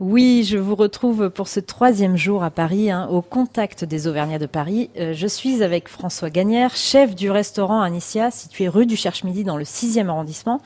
Oui, je vous retrouve pour ce troisième jour à Paris, hein, au contact des Auvergnats de Paris. Euh, je suis avec François Gagnère, chef du restaurant Anicia, situé rue du Cherche-Midi dans le 6e arrondissement.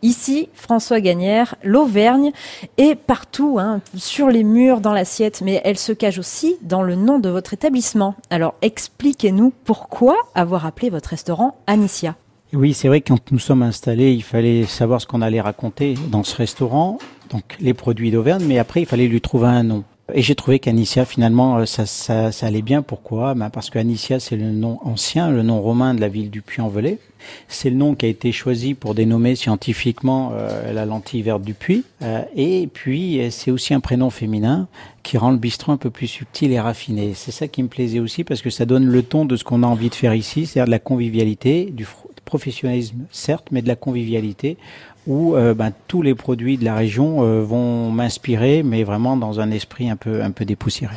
Ici, François Gagnère, l'Auvergne est partout, hein, sur les murs, dans l'assiette, mais elle se cache aussi dans le nom de votre établissement. Alors expliquez-nous pourquoi avoir appelé votre restaurant Anicia. Oui, c'est vrai que quand nous sommes installés, il fallait savoir ce qu'on allait raconter dans ce restaurant, donc les produits d'Auvergne, mais après il fallait lui trouver un nom. Et j'ai trouvé qu'Anicia, finalement, euh, ça, ça, ça, allait bien. Pourquoi? Ben Parce qu'Anicia, c'est le nom ancien, le nom romain de la ville du Puy-en-Velay. C'est le nom qui a été choisi pour dénommer scientifiquement euh, la lentille verte du Puy. Euh, et puis, c'est aussi un prénom féminin qui rend le bistrot un peu plus subtil et raffiné. C'est ça qui me plaisait aussi parce que ça donne le ton de ce qu'on a envie de faire ici, c'est-à-dire de la convivialité, du professionnalisme certes, mais de la convivialité où euh, ben, tous les produits de la région euh, vont m'inspirer, mais vraiment dans un esprit un peu, un peu dépoussiéré.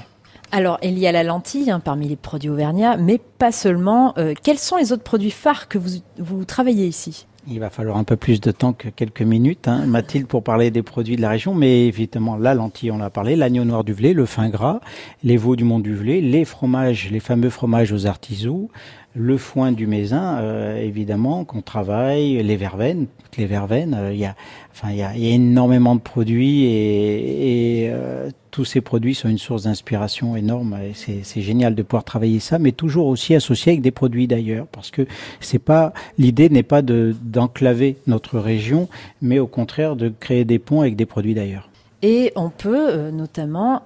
Alors, il y a la lentille hein, parmi les produits auvergnats, mais pas seulement. Euh, quels sont les autres produits phares que vous, vous travaillez ici? Il va falloir un peu plus de temps que quelques minutes, hein, Mathilde, pour parler des produits de la région. Mais évidemment, la lentille, on l'a parlé, l'agneau noir du Velay, le fin gras, les veaux du Mont du Velay, les fromages, les fameux fromages aux artisans, le foin du Mézin, euh, évidemment, qu'on travaille, les verveines, les verveines, euh, il y a, enfin, y a, énormément de produits et, euh, tous ces produits sont une source d'inspiration énorme. Et c'est génial de pouvoir travailler ça, mais toujours aussi associé avec des produits d'ailleurs, parce que c'est pas l'idée n'est pas de d'enclaver notre région, mais au contraire de créer des ponts avec des produits d'ailleurs. Et on peut notamment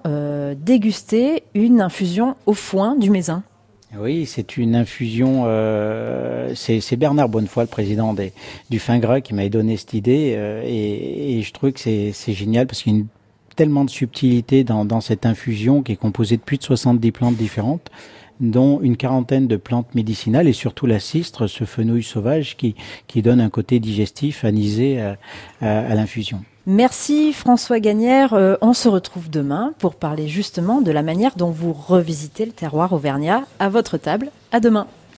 déguster une infusion au foin du Mézin. Oui, c'est une infusion. Euh, c'est Bernard Bonnefoy, le président des, du Fin Gras, qui m'a donné cette idée. Euh, et, et, je trouve que c'est génial parce qu'il y a une, tellement de subtilité dans, cette infusion qui est composée de plus de 70 plantes différentes dont une quarantaine de plantes médicinales et surtout la cistre, ce fenouil sauvage qui, donne un côté digestif anisé à l'infusion. Merci François Gagnère. Euh, on se retrouve demain pour parler justement de la manière dont vous revisitez le terroir auvergnat à votre table. À demain.